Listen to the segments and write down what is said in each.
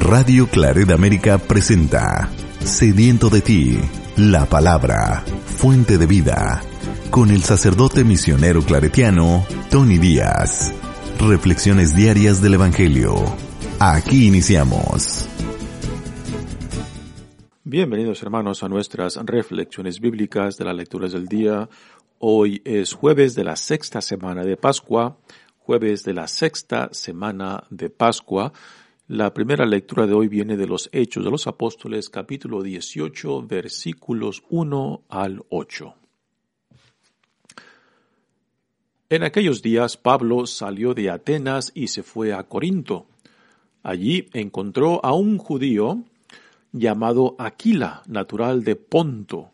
Radio Claret América presenta Sediento de ti, la palabra, fuente de vida, con el sacerdote misionero claretiano Tony Díaz. Reflexiones diarias del Evangelio. Aquí iniciamos. Bienvenidos hermanos a nuestras reflexiones bíblicas de las lecturas del día. Hoy es jueves de la sexta semana de Pascua, jueves de la sexta semana de Pascua. La primera lectura de hoy viene de los Hechos de los Apóstoles, capítulo 18, versículos 1 al 8. En aquellos días Pablo salió de Atenas y se fue a Corinto. Allí encontró a un judío llamado Aquila, natural de Ponto,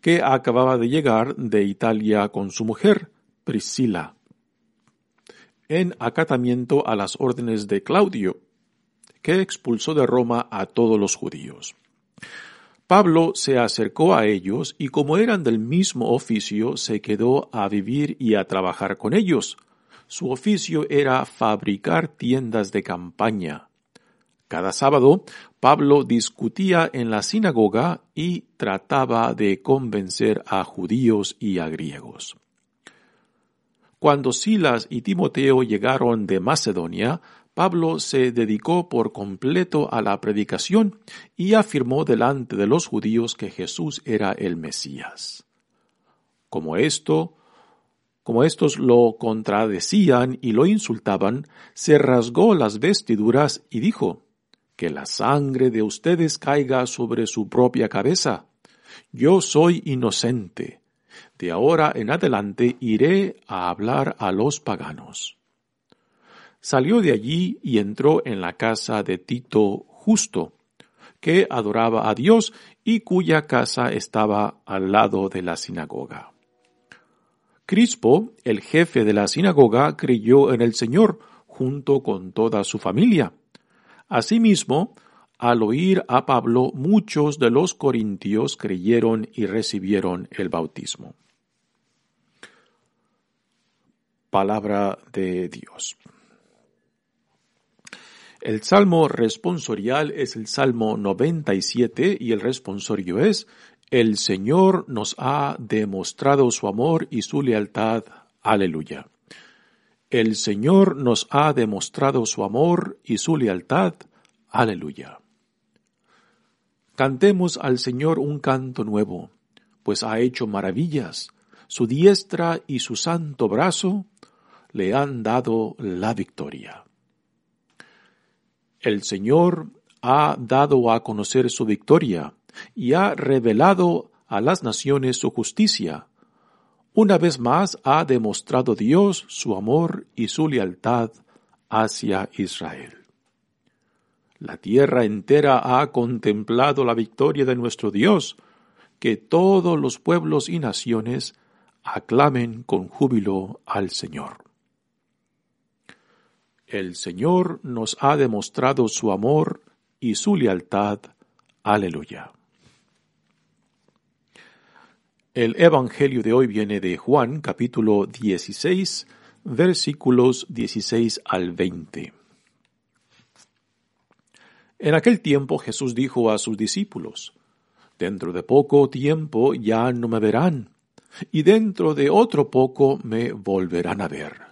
que acababa de llegar de Italia con su mujer, Priscila, en acatamiento a las órdenes de Claudio, que expulsó de Roma a todos los judíos. Pablo se acercó a ellos y como eran del mismo oficio, se quedó a vivir y a trabajar con ellos. Su oficio era fabricar tiendas de campaña. Cada sábado, Pablo discutía en la sinagoga y trataba de convencer a judíos y a griegos. Cuando Silas y Timoteo llegaron de Macedonia, Pablo se dedicó por completo a la predicación y afirmó delante de los judíos que Jesús era el Mesías. Como esto, como estos lo contradecían y lo insultaban, se rasgó las vestiduras y dijo, que la sangre de ustedes caiga sobre su propia cabeza. Yo soy inocente. De ahora en adelante iré a hablar a los paganos salió de allí y entró en la casa de Tito Justo, que adoraba a Dios y cuya casa estaba al lado de la sinagoga. Crispo, el jefe de la sinagoga, creyó en el Señor junto con toda su familia. Asimismo, al oír a Pablo, muchos de los corintios creyeron y recibieron el bautismo. Palabra de Dios. El salmo responsorial es el salmo 97 y el responsorio es El Señor nos ha demostrado su amor y su lealtad. Aleluya. El Señor nos ha demostrado su amor y su lealtad. Aleluya. Cantemos al Señor un canto nuevo, pues ha hecho maravillas. Su diestra y su santo brazo le han dado la victoria. El Señor ha dado a conocer su victoria y ha revelado a las naciones su justicia. Una vez más ha demostrado Dios su amor y su lealtad hacia Israel. La tierra entera ha contemplado la victoria de nuestro Dios, que todos los pueblos y naciones aclamen con júbilo al Señor. El Señor nos ha demostrado su amor y su lealtad. Aleluya. El Evangelio de hoy viene de Juan capítulo 16 versículos 16 al 20. En aquel tiempo Jesús dijo a sus discípulos, Dentro de poco tiempo ya no me verán, y dentro de otro poco me volverán a ver.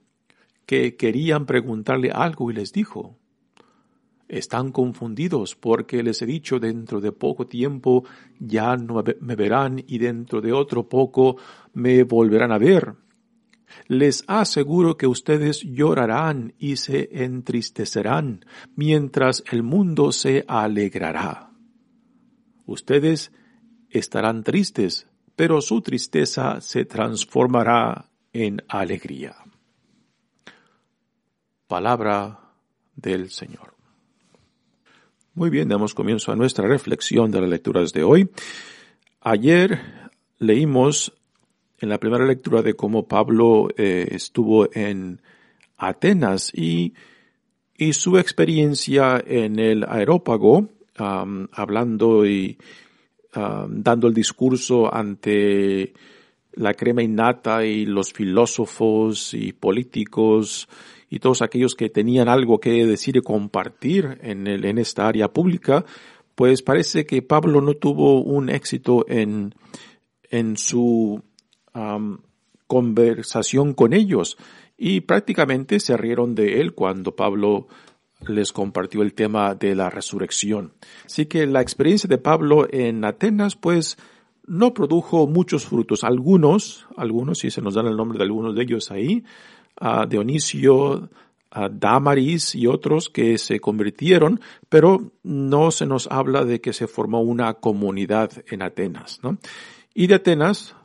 que querían preguntarle algo y les dijo, están confundidos porque les he dicho dentro de poco tiempo ya no me verán y dentro de otro poco me volverán a ver. Les aseguro que ustedes llorarán y se entristecerán mientras el mundo se alegrará. Ustedes estarán tristes, pero su tristeza se transformará en alegría. Palabra del Señor. Muy bien, damos comienzo a nuestra reflexión de las lecturas de hoy. Ayer leímos en la primera lectura de cómo Pablo eh, estuvo en Atenas y, y, su experiencia en el aerópago, hablando y dando el discurso ante la crema innata y los filósofos y políticos y todos aquellos que tenían algo que decir y compartir en, el, en esta área pública, pues parece que Pablo no tuvo un éxito en, en su conversación con ellos y prácticamente se rieron de él cuando Pablo les compartió el tema de la resurrección. Así que la experiencia de Pablo en Atenas, pues, no produjo muchos frutos. Algunos, algunos, si se nos dan el nombre de algunos de ellos ahí, a Dionisio, a Damaris y otros que se convirtieron, pero no se nos habla de que se formó una comunidad en Atenas. ¿no? Y de Atenas,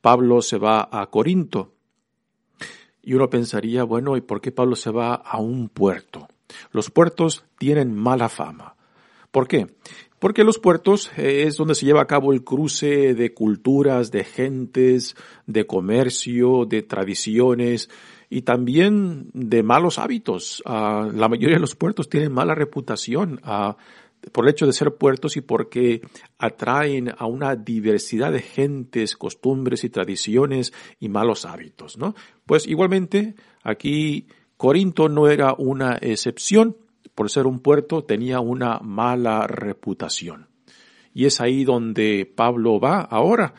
Pablo se va a Corinto. Y uno pensaría, bueno, ¿y por qué Pablo se va a un puerto? Los puertos tienen mala fama. ¿Por qué? Porque los puertos eh, es donde se lleva a cabo el cruce de culturas, de gentes, de comercio, de tradiciones, y también de malos hábitos. Ah, la mayoría de los puertos tienen mala reputación ah, por el hecho de ser puertos y porque atraen a una diversidad de gentes, costumbres y tradiciones y malos hábitos, ¿no? Pues igualmente aquí Corinto no era una excepción. Por ser un puerto tenía una mala reputación. Y es ahí donde Pablo va ahora.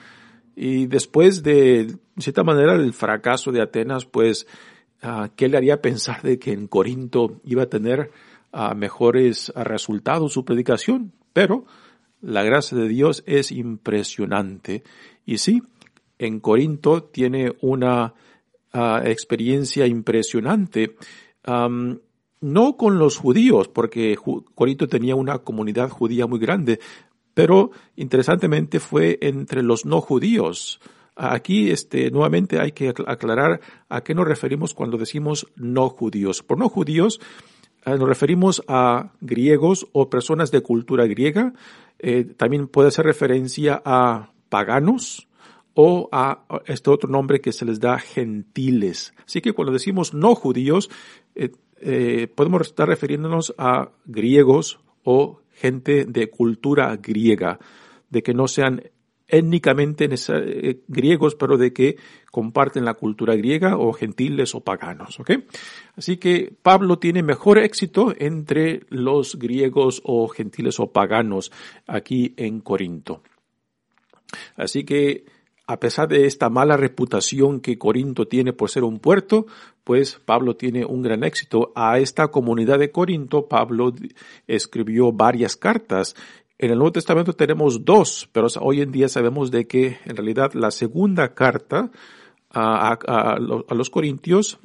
Y después de, cierta manera, el fracaso de Atenas, pues, uh, ¿qué le haría pensar de que en Corinto iba a tener uh, mejores resultados su predicación? Pero la gracia de Dios es impresionante. Y sí, en Corinto tiene una experiencia impresionante. No con los judíos, porque Corinto tenía una comunidad judía muy grande, pero interesantemente fue entre los no judíos. Aquí, este, nuevamente hay que aclarar a qué nos referimos cuando decimos no judíos. Por no judíos, eh, nos referimos a griegos o personas de cultura griega. Eh, también puede hacer referencia a paganos o a este otro nombre que se les da gentiles. Así que cuando decimos no judíos, eh, podemos estar refiriéndonos a griegos o gente de cultura griega, de que no sean étnicamente eh, griegos, pero de que comparten la cultura griega o gentiles o paganos. Así que Pablo tiene mejor éxito entre los griegos o gentiles o paganos aquí en Corinto. Así que a pesar de esta mala reputación que Corinto tiene por ser un puerto, pues Pablo tiene un gran éxito. A esta comunidad de Corinto, Pablo escribió varias cartas. En el Nuevo Testamento tenemos dos, pero hoy en día sabemos de que en realidad la segunda carta a, los Corintios,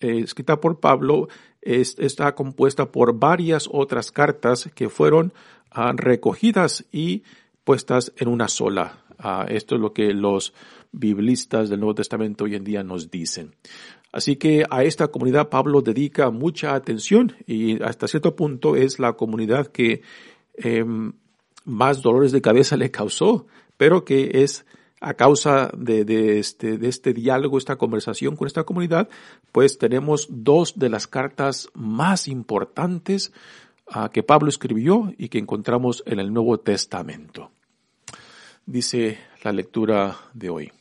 eh, escrita por Pablo, está compuesta por varias otras cartas que fueron ah, recogidas y puestas en una sola esto es lo que los biblistas del Nuevo Testamento hoy en día nos dicen. Así que a esta comunidad Pablo dedica mucha atención y hasta cierto punto es la comunidad que em, más dolores de cabeza le causó, pero que es a causa de, este, de este diálogo, esta conversación con esta comunidad, pues tenemos dos de las cartas más importantes ah, que Pablo escribió y que encontramos en el Nuevo Testamento dice la lectura de hoy.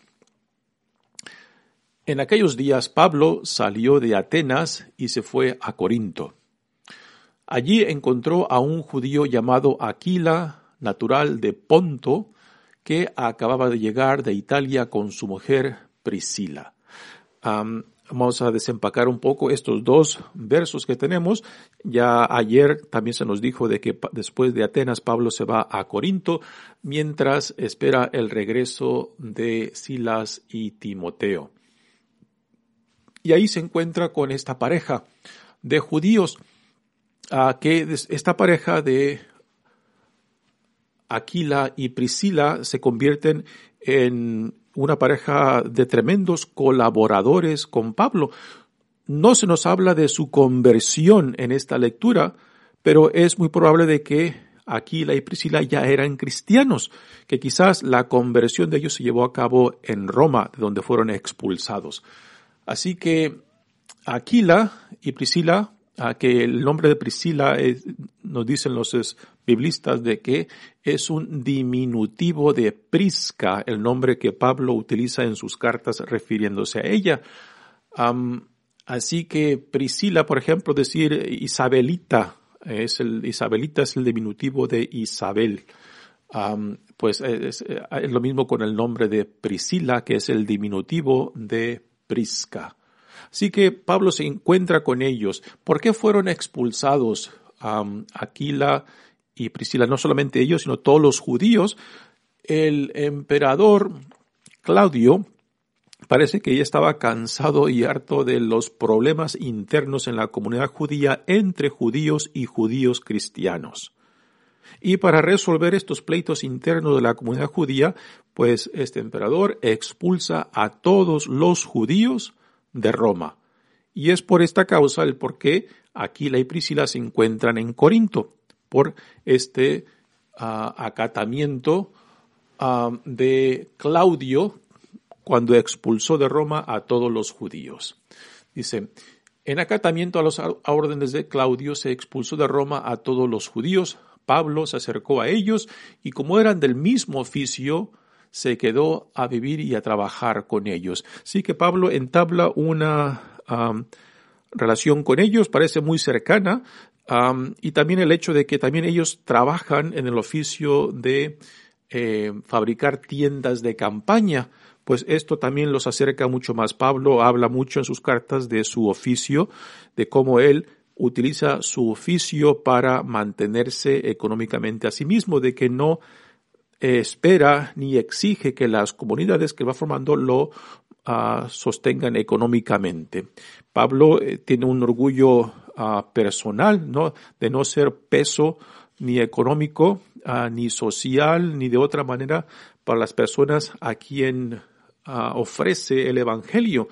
En aquellos días Pablo salió de Atenas y se fue a Corinto. Allí encontró a un judío llamado Aquila, natural de Ponto, que acababa de llegar de Italia con su mujer Priscila. Vamos a desempacar un poco estos dos versos que tenemos. Ya ayer también se nos dijo de que después de Atenas Pablo se va a Corinto mientras espera el regreso de Silas y Timoteo. Y ahí se encuentra con esta pareja de judíos, a que esta pareja de Aquila y Priscila se convierten en una pareja de tremendos colaboradores con Pablo. No se nos habla de su conversión en esta lectura, pero es muy probable de que Aquila y Priscila ya eran cristianos, que quizás la conversión de ellos se llevó a cabo en Roma, de donde fueron expulsados. Así que Aquila y Priscila, que el nombre de Priscila nos dicen los biblistas de que es un diminutivo de Prisca, el nombre que Pablo utiliza en sus cartas refiriéndose a ella. así que Priscila, por ejemplo, decir Isabelita, es el, Isabelita es el diminutivo de Isabel. pues es, es, lo mismo con el nombre de Priscila, que es el diminutivo de Prisca. Así que Pablo se encuentra con ellos. ¿Por qué fueron expulsados Aquila y Priscila? No solamente ellos, sino todos los judíos. El emperador Claudio parece que ya estaba cansado y harto de los problemas internos en la comunidad judía entre judíos y judíos cristianos. Y para resolver estos pleitos internos de la comunidad judía, pues este emperador expulsa a todos los judíos de Roma. Y es por esta causa el por qué Aquila y Priscila se encuentran en Corinto, por este ah, acatamiento ah, de Claudio cuando expulsó de Roma a todos los judíos. Dice, en acatamiento a las órdenes de Claudio se expulsó de Roma a todos los judíos. Pablo se acercó a ellos y como eran del mismo oficio, se quedó a vivir y a trabajar con ellos. Así que Pablo entabla una relación con ellos, parece muy cercana, y también el hecho de que también ellos trabajan en el oficio de eh, fabricar tiendas de campaña, pues esto también los acerca mucho más. Pablo habla mucho en sus cartas de su oficio, de cómo él utiliza su oficio para mantenerse económicamente a sí mismo, de que no espera ni exige que las comunidades que va formando lo ah, sostengan económicamente. Pablo eh, tiene un orgullo ah, personal, ¿no? De no ser peso ni económico, ah, ni social, ni de otra manera para las personas a quien ofrece el evangelio.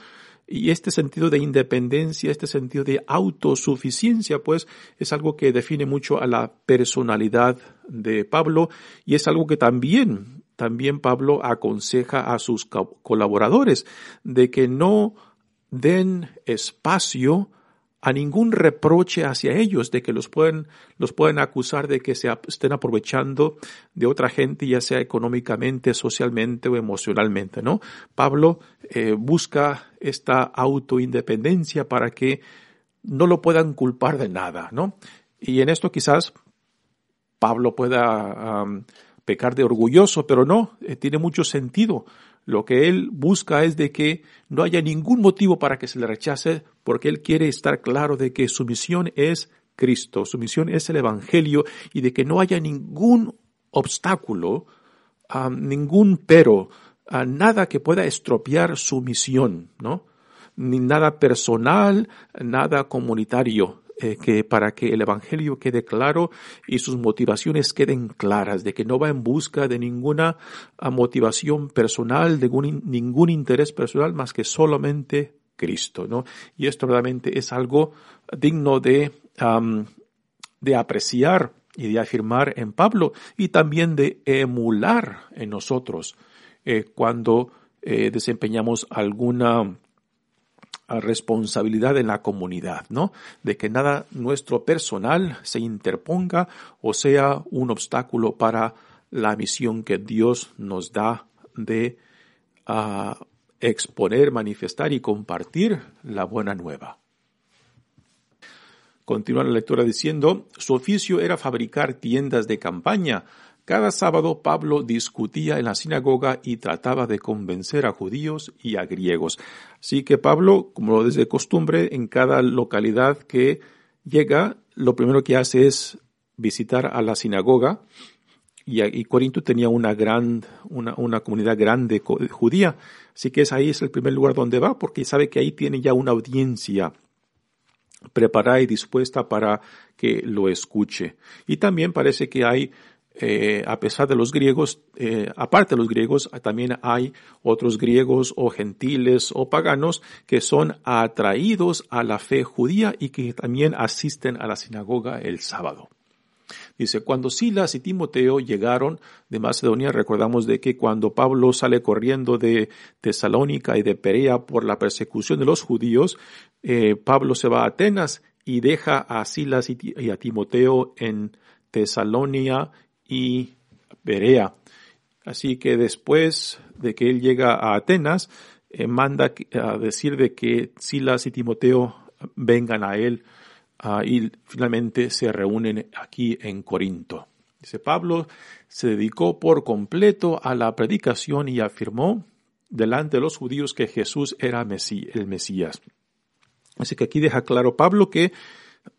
Y este sentido de independencia, este sentido de autosuficiencia, pues es algo que define mucho a la personalidad de Pablo y es algo que también, también Pablo aconseja a sus colaboradores de que no den espacio a ningún reproche hacia ellos de que los pueden, los pueden acusar de que se estén aprovechando de otra gente, ya sea económicamente, socialmente o emocionalmente, ¿no? Pablo eh, busca esta autoindependencia para que no lo puedan culpar de nada, ¿no? Y en esto quizás Pablo pueda pecar de orgulloso, pero no, eh, tiene mucho sentido lo que él busca es de que no haya ningún motivo para que se le rechace, porque él quiere estar claro de que su misión es Cristo, su misión es el Evangelio y de que no haya ningún obstáculo, ningún pero, nada que pueda estropear su misión, ¿no? Ni nada personal, nada comunitario. Eh, que para que el Evangelio quede claro y sus motivaciones queden claras, de que no va en busca de ninguna ah, motivación personal, de ningún, interés personal más que solamente Cristo, ¿no? Y esto realmente es algo digno de, de apreciar y de afirmar en Pablo y también de emular en nosotros eh, cuando eh, desempeñamos alguna responsabilidad en la comunidad, ¿no? De que nada nuestro personal se interponga o sea un obstáculo para la misión que Dios nos da de ah, exponer, manifestar y compartir la buena nueva. Continúa la lectura diciendo, su oficio era fabricar tiendas de campaña cada sábado Pablo discutía en la sinagoga y trataba de convencer a judíos y a griegos. Así que Pablo, como es de costumbre, en cada localidad que llega, lo primero que hace es visitar a la sinagoga. Y, Corinto tenía una gran, una, una comunidad grande judía. Así que es ahí es el primer lugar donde va, porque sabe que ahí tiene ya una audiencia preparada y dispuesta para que lo escuche. Y también parece que hay eh, a pesar de los griegos, eh, aparte de los griegos, también hay otros griegos o gentiles o paganos que son atraídos a la fe judía y que también asisten a la sinagoga el sábado. Dice, cuando Silas y Timoteo llegaron de Macedonia, recordamos de que cuando Pablo sale corriendo de Tesalónica y de Perea por la persecución de los judíos, eh, Pablo se va a Atenas y deja a Silas y a Timoteo en Tesalónica y Berea. Así que después de que él llega a Atenas, eh, manda a decir de que Silas y Timoteo vengan a él y finalmente se reúnen aquí en Corinto. Pablo se dedicó por completo a la predicación y afirmó delante de los judíos que Jesús era el Mesías. Así que aquí deja claro Pablo que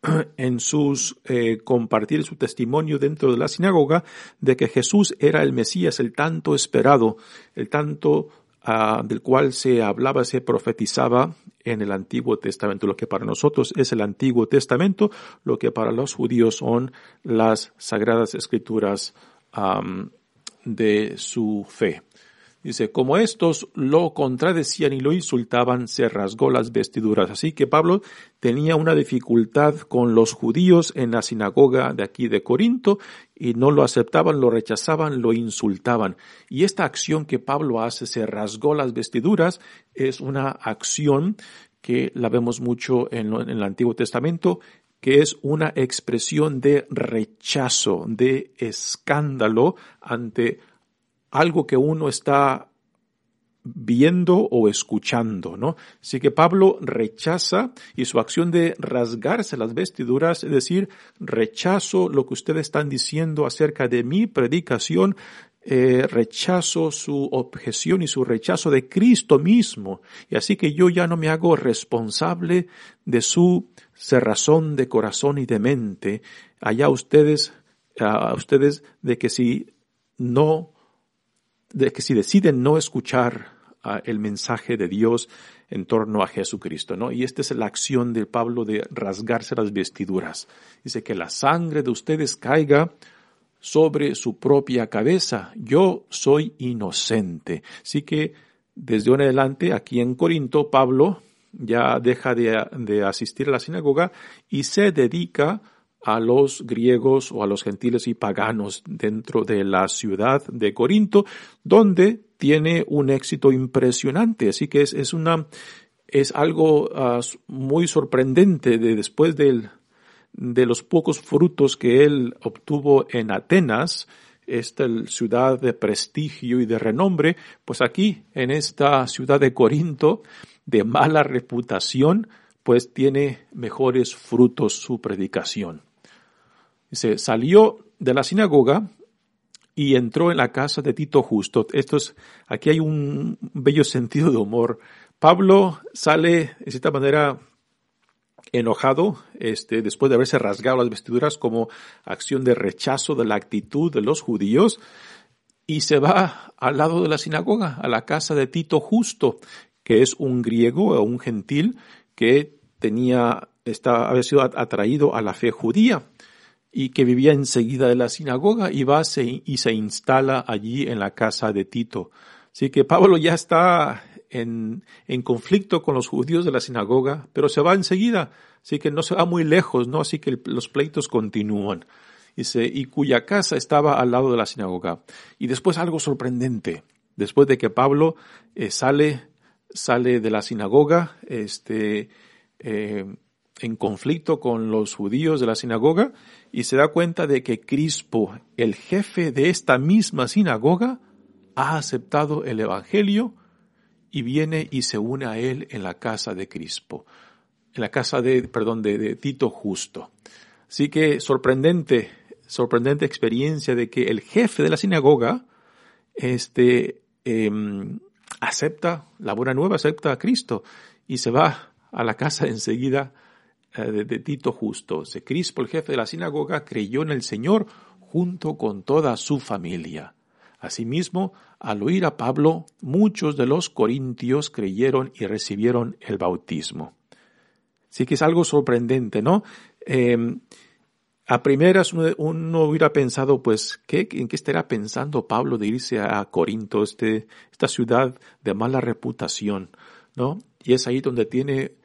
en sus eh, compartir su testimonio dentro de la sinagoga de que Jesús era el Mesías, el tanto esperado, el tanto ah, del cual se hablaba, se profetizaba en el Antiguo Testamento. Lo que para nosotros es el Antiguo Testamento, lo que para los judíos son las sagradas escrituras de su fe. Dice, como estos lo contradecían y lo insultaban, se rasgó las vestiduras. Así que Pablo tenía una dificultad con los judíos en la sinagoga de aquí de Corinto y no lo aceptaban, lo rechazaban, lo insultaban. Y esta acción que Pablo hace, se rasgó las vestiduras, es una acción que la vemos mucho en, en el Antiguo Testamento, que es una expresión de rechazo, de escándalo ante algo que uno está viendo o escuchando, ¿no? Así que Pablo rechaza y su acción de rasgarse las vestiduras, es decir, rechazo lo que ustedes están diciendo acerca de mi predicación, eh, rechazo su objeción y su rechazo de Cristo mismo. Y así que yo ya no me hago responsable de su cerrazón de corazón y de mente. Allá ustedes, a ustedes de que si no de que si deciden no escuchar ah, el mensaje de Dios en torno a Jesucristo, ¿no? Y esta es la acción de Pablo de rasgarse las vestiduras. Dice que la sangre de ustedes caiga sobre su propia cabeza. Yo soy inocente. Así que desde un adelante, aquí en Corinto, Pablo ya deja de, de asistir a la sinagoga y se dedica a los griegos o a los gentiles y paganos dentro de la ciudad de Corinto, donde tiene un éxito impresionante. Así que es, es una, es algo ah, muy sorprendente de después del, de los pocos frutos que él obtuvo en Atenas, esta ciudad de prestigio y de renombre, pues aquí, en esta ciudad de Corinto, de mala reputación, pues tiene mejores frutos su predicación. Se salió de la sinagoga y entró en la casa de Tito Justo. Esto es, aquí hay un bello sentido de humor. Pablo sale de cierta manera enojado, este, después de haberse rasgado las vestiduras como acción de rechazo de la actitud de los judíos, y se va al lado de la sinagoga, a la casa de Tito Justo, que es un griego o un gentil que tenía, está, había sido atraído a la fe judía y que vivía enseguida de la sinagoga y va y se instala allí en la casa de Tito. Así que Pablo ya está en, en, conflicto con los judíos de la sinagoga, pero se va enseguida, así que no se va muy lejos, ¿no? Así que los pleitos continúan. Dice, y cuya casa estaba al lado de la sinagoga. Y después algo sorprendente, después de que Pablo eh, sale, sale de la sinagoga, este, eh, en conflicto con los judíos de la sinagoga y se da cuenta de que Crispo, el jefe de esta misma sinagoga, ha aceptado el Evangelio y viene y se une a él en la casa de Crispo, en la casa de, perdón, de, Tito Justo. Así que sorprendente, sorprendente experiencia de que el jefe de la sinagoga, este, em, acepta la buena nueva, acepta a Cristo y se va a la casa enseguida eh, de, Tito Justo. Se Crispo, el jefe de la sinagoga, creyó en el Señor junto con toda su familia. Asimismo, al oír a Pablo, muchos de los corintios creyeron y recibieron el bautismo. Sí que es algo sorprendente, ¿no? Em, a primeras uno, hubiera pensado, pues, ¿qué, ¿en qué estará pensando Pablo de irse a Corinto, este, esta ciudad de mala reputación, ¿no? Y es ahí donde tiene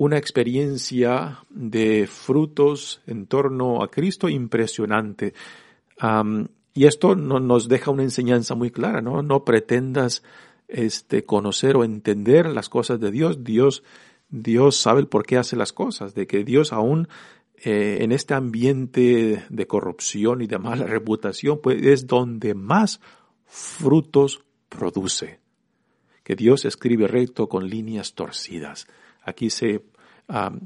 una experiencia de frutos en torno a Cristo impresionante. y esto no, nos deja una enseñanza muy clara, ¿no? No pretendas este, conocer o entender las cosas de Dios. Dios, Dios sabe el por qué hace las cosas, de que Dios aún eh, en este ambiente de corrupción y de mala reputación, pues es donde más frutos produce. Que Dios escribe recto con líneas torcidas. Aquí se,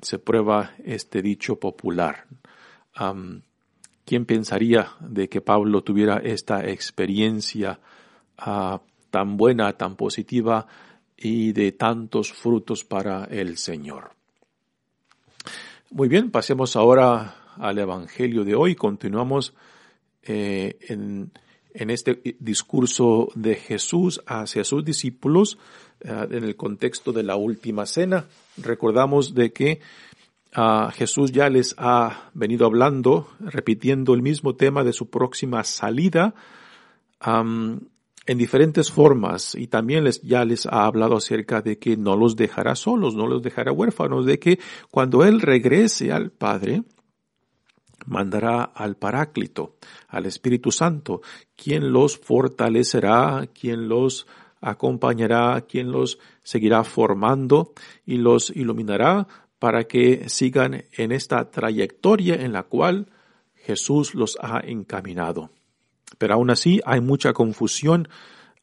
se prueba este dicho popular. ¿Quién pensaría de que Pablo tuviera esta experiencia ah, tan buena, tan positiva y de tantos frutos para el Señor? Muy bien, pasemos ahora al Evangelio de hoy. Continuamos eh, en, este discurso de Jesús hacia sus discípulos eh, en el contexto de la última cena. Recordamos de que ah, Jesús ya les ha venido hablando, repitiendo el mismo tema de su próxima salida en diferentes formas y también les, ya les ha hablado acerca de que no los dejará solos, no los dejará huérfanos, de que cuando Él regrese al Padre, mandará al Paráclito, al Espíritu Santo, quien los fortalecerá, quien los acompañará, quien los seguirá formando y los iluminará para que sigan en esta trayectoria en la cual Jesús los ha encaminado. Pero aún así hay mucha confusión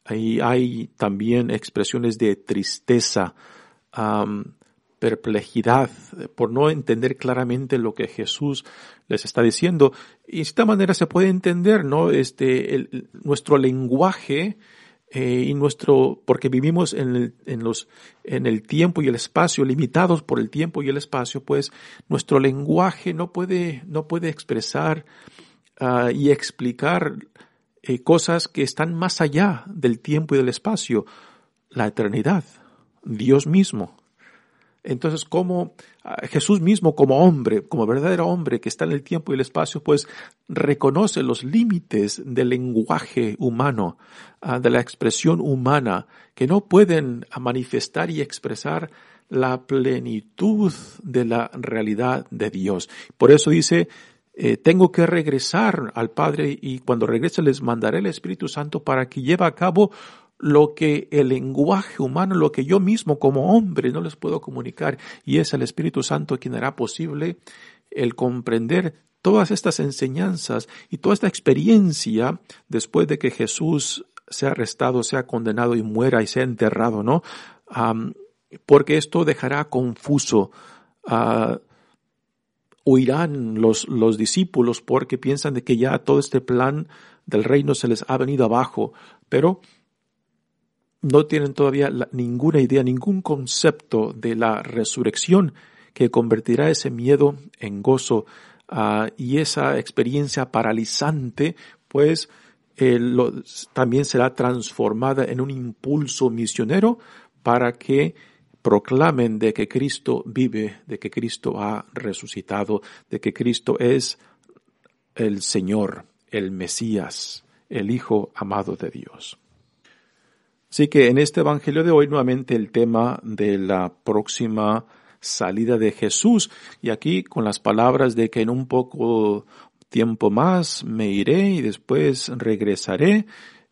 y hay también expresiones de tristeza, perplejidad por no entender claramente lo que Jesús les está diciendo. Y de esta manera se puede entender, ¿no? Este, nuestro lenguaje eh, y nuestro, porque vivimos en el, en los, en el tiempo y el espacio, limitados por el tiempo y el espacio, pues nuestro lenguaje no puede, no puede expresar ah, y explicar eh, cosas que están más allá del tiempo y del espacio, la eternidad, Dios mismo. Entonces, como ah, Jesús mismo como hombre, como verdadero hombre que está en el tiempo y el espacio, pues reconoce los límites del lenguaje humano, ah, de la expresión humana, que no pueden manifestar y expresar la plenitud de la realidad de Dios. Por eso dice, eh, tengo que regresar al Padre y cuando regrese les mandaré el Espíritu Santo para que lleve a cabo lo que el lenguaje humano, lo que yo mismo como hombre no les puedo comunicar y es el Espíritu Santo quien hará posible el comprender todas estas enseñanzas y toda esta experiencia después de que Jesús sea arrestado, sea condenado y muera y sea enterrado, ¿no? porque esto dejará confuso a huirán los, los discípulos porque piensan de que ya todo este plan del reino se les ha venido abajo, pero no tienen todavía ninguna idea, ningún concepto de la resurrección que convertirá ese miedo en gozo ah, y esa experiencia paralizante, pues eh, también será transformada en un impulso misionero para que proclamen de que Cristo vive, de que Cristo ha resucitado, de que Cristo es el Señor, el Mesías, el Hijo amado de Dios. Así que en este Evangelio de hoy nuevamente el tema de la próxima salida de Jesús y aquí con las palabras de que en un poco tiempo más me iré y después regresaré,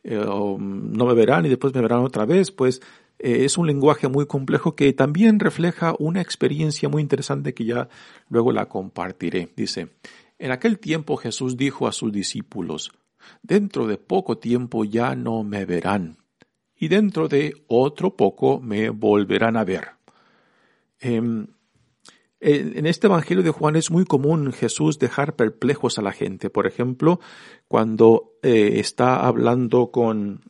eh, no me verán y después me verán otra vez, pues eh, es un lenguaje muy complejo que también refleja una experiencia muy interesante que ya luego la compartiré. Dice, en aquel tiempo Jesús dijo a sus discípulos, dentro de poco tiempo ya no me verán, y dentro de otro poco me volverán a ver. Em, en este Evangelio de Juan es muy común Jesús dejar perplejos a la gente. Por ejemplo, cuando eh, está hablando con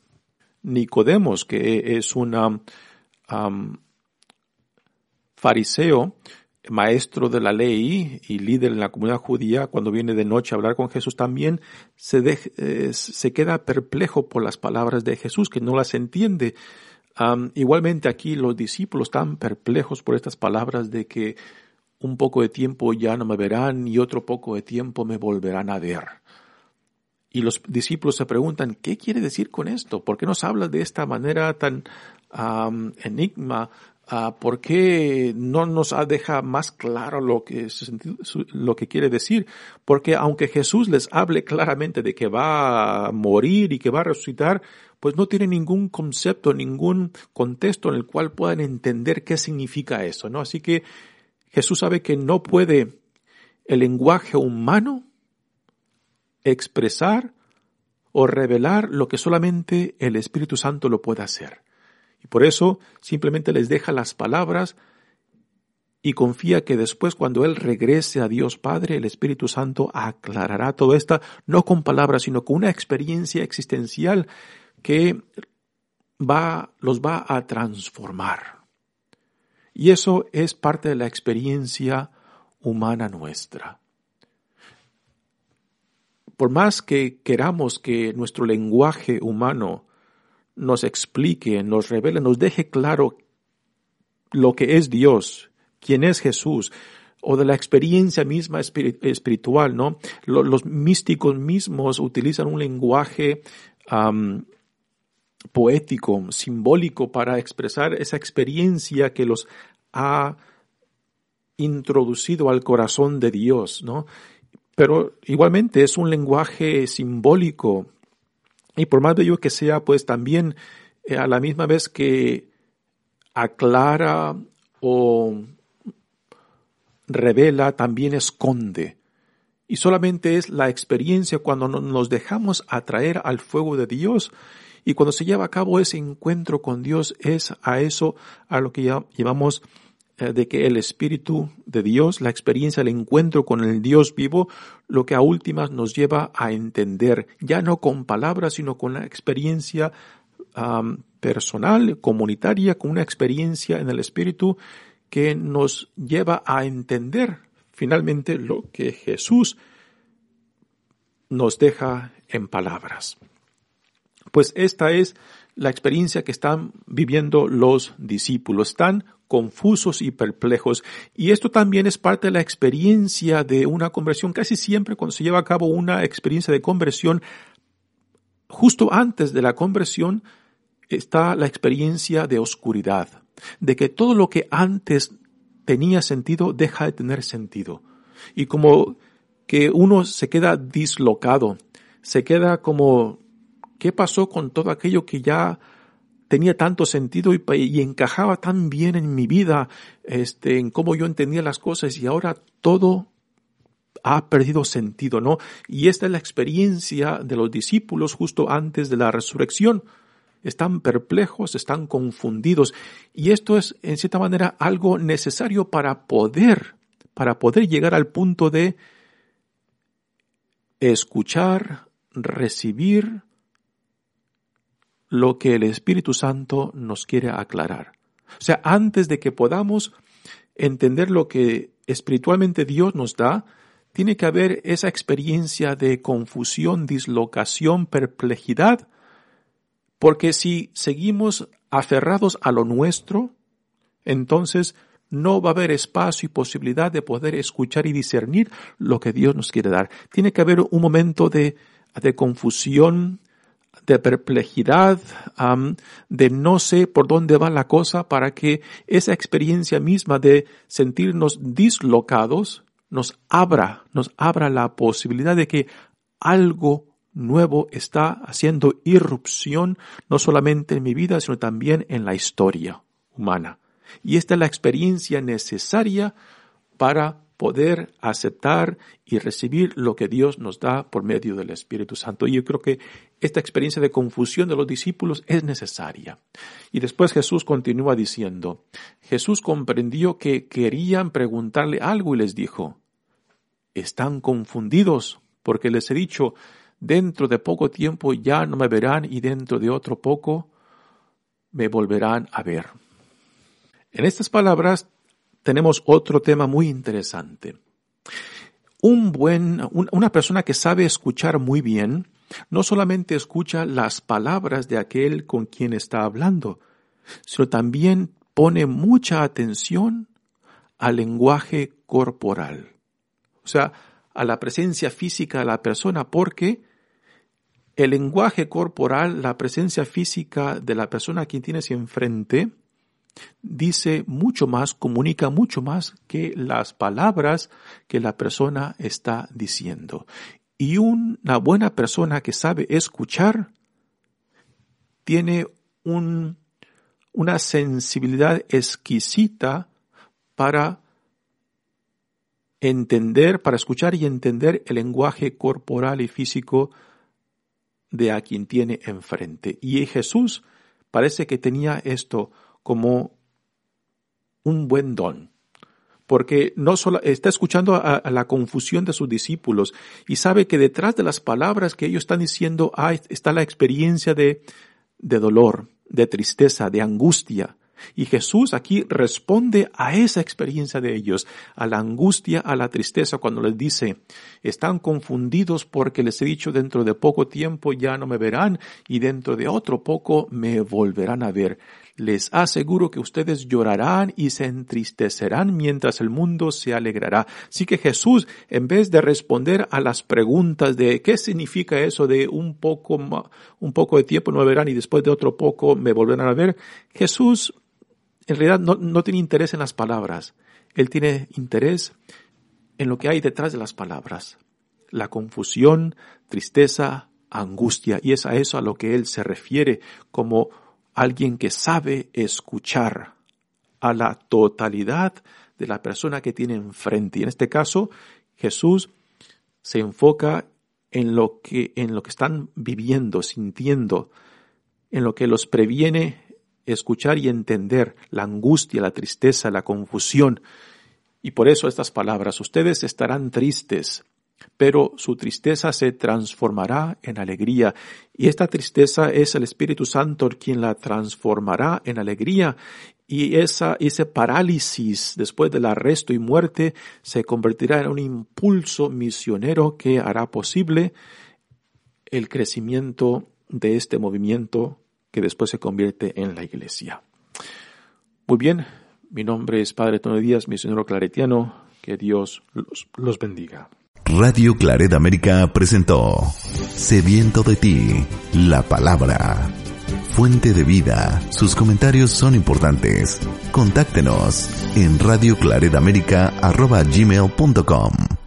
Nicodemos, que es un fariseo, maestro de la ley y líder en la comunidad judía, cuando viene de noche a hablar con Jesús, también se, eh, se queda perplejo por las palabras de Jesús, que no las entiende. igualmente aquí los discípulos están perplejos por estas palabras de que un poco de tiempo ya no me verán y otro poco de tiempo me volverán a ver. Y los discípulos se preguntan, ¿qué quiere decir con esto? ¿Por qué nos habla de esta manera tan enigma? Ah, ¿Por qué no nos deja más claro lo que, lo que quiere decir? Porque aunque Jesús les hable claramente de que va a morir y que va a resucitar, pues no tiene ningún concepto, ningún contexto en el cual puedan entender qué significa eso, ¿no? Así que Jesús sabe que no puede el lenguaje humano expresar o revelar lo que solamente el Espíritu Santo lo puede hacer. Y por eso simplemente les deja las palabras y confía que después cuando Él regrese a Dios Padre, el Espíritu Santo aclarará todo esto, no con palabras, sino con una experiencia existencial que va, los va a transformar. Y eso es parte de la experiencia humana nuestra por más que queramos que nuestro lenguaje humano nos explique, nos revele, nos deje claro lo que es Dios, quién es Jesús, o de la experiencia misma espiritual, ¿no? Los, místicos mismos utilizan un lenguaje poético, simbólico, para expresar esa experiencia que los ha introducido al corazón de Dios, ¿no? pero igualmente es un lenguaje simbólico y por más bello que sea, pues también eh, a la misma vez que aclara o revela, también esconde. Y solamente es la experiencia cuando nos dejamos atraer al fuego de Dios y cuando se lleva a cabo ese encuentro con Dios es a eso a lo que ya llamamos de que el Espíritu de Dios, la experiencia, el encuentro con el Dios vivo, lo que a últimas nos lleva a entender, ya no con palabras, sino con la experiencia personal, comunitaria, con una experiencia en el Espíritu que nos lleva a entender finalmente lo que Jesús nos deja en palabras. Pues esta es la experiencia que están viviendo los discípulos. Están confusos y perplejos. Y esto también es parte de la experiencia de una conversión. Casi siempre cuando se lleva a cabo una experiencia de conversión, justo antes de la conversión está la experiencia de oscuridad, de que todo lo que antes tenía sentido deja de tener sentido. Y como que uno se queda dislocado, se queda como, ¿qué pasó con todo aquello que ya tenía tanto sentido y, encajaba tan bien en mi vida, este, en cómo yo entendía las cosas y ahora todo ha perdido sentido, ¿no? Y esta es la experiencia de los discípulos justo antes de la resurrección. Están perplejos, están confundidos. Y esto es, en cierta manera, algo necesario para poder, para poder llegar al punto de escuchar, recibir, lo que el Espíritu Santo nos quiere aclarar. O sea, antes de que podamos entender lo que espiritualmente Dios nos da, tiene que haber esa experiencia de confusión, dislocación, perplejidad, porque si seguimos aferrados a lo nuestro, entonces no va a haber espacio y posibilidad de poder escuchar y discernir lo que Dios nos quiere dar. Tiene que haber un momento de, de confusión, de perplejidad, de no sé por dónde va la cosa, para que esa experiencia misma de sentirnos dislocados nos abra, nos abra la posibilidad de que algo nuevo está haciendo irrupción, no solamente en mi vida, sino también en la historia humana. Y esta es la experiencia necesaria para poder aceptar y recibir lo que Dios nos da por medio del Espíritu Santo. Y yo creo que esta experiencia de confusión de los discípulos es necesaria. Y después Jesús continúa diciendo, Jesús comprendió que querían preguntarle algo y les dijo, están confundidos porque les he dicho, dentro de poco tiempo ya no me verán y dentro de otro poco me volverán a ver. En estas palabras tenemos otro tema muy interesante. Un buen, una persona que sabe escuchar muy bien, no solamente escucha las palabras de aquel con quien está hablando, sino también pone mucha atención al lenguaje corporal, o sea, a la presencia física de la persona, porque el lenguaje corporal, la presencia física de la persona a quien tienes enfrente, dice mucho más, comunica mucho más que las palabras que la persona está diciendo. Y una buena persona que sabe escuchar tiene un, una sensibilidad exquisita para entender, para escuchar y entender el lenguaje corporal y físico de a quien tiene enfrente. Y Jesús parece que tenía esto como un buen don, porque no solo está escuchando a, la confusión de sus discípulos y sabe que detrás de las palabras que ellos están diciendo está la experiencia de, de dolor, de tristeza, de angustia, y Jesús aquí responde a esa experiencia de ellos, a la angustia, a la tristeza, cuando les dice, están confundidos porque les he dicho dentro de poco tiempo ya no me verán y dentro de otro poco me volverán a ver. Les aseguro que ustedes llorarán y se entristecerán mientras el mundo se alegrará. Así que Jesús, en vez de responder a las preguntas de qué significa eso de un poco, un poco de tiempo no me verán y después de otro poco me volverán a ver, Jesús en realidad no, tiene interés en las palabras. Él tiene interés en lo que hay detrás de las palabras. La confusión, tristeza, angustia. Y es a eso a lo que él se refiere como alguien que sabe escuchar a la totalidad de la persona que tiene enfrente. Y en este caso, Jesús se enfoca en lo que, en lo que están viviendo, sintiendo, en lo que los previene escuchar y entender la angustia, la tristeza, la confusión. Y por eso estas palabras, ustedes estarán tristes, pero su tristeza se transformará en alegría. Y esta tristeza es el Espíritu Santo quien la transformará en alegría. Y esa, ese parálisis después del arresto y muerte se convertirá en un impulso misionero que hará posible el crecimiento de este movimiento que después se convierte en la iglesia. Muy bien, mi nombre es Padre Tono Díaz, misionero claretiano, que Dios los, los bendiga. Radio Claret América presentó Sediento de ti, la palabra. Fuente de vida, sus comentarios son importantes. Contáctenos en radioclaredamerica.gmail.com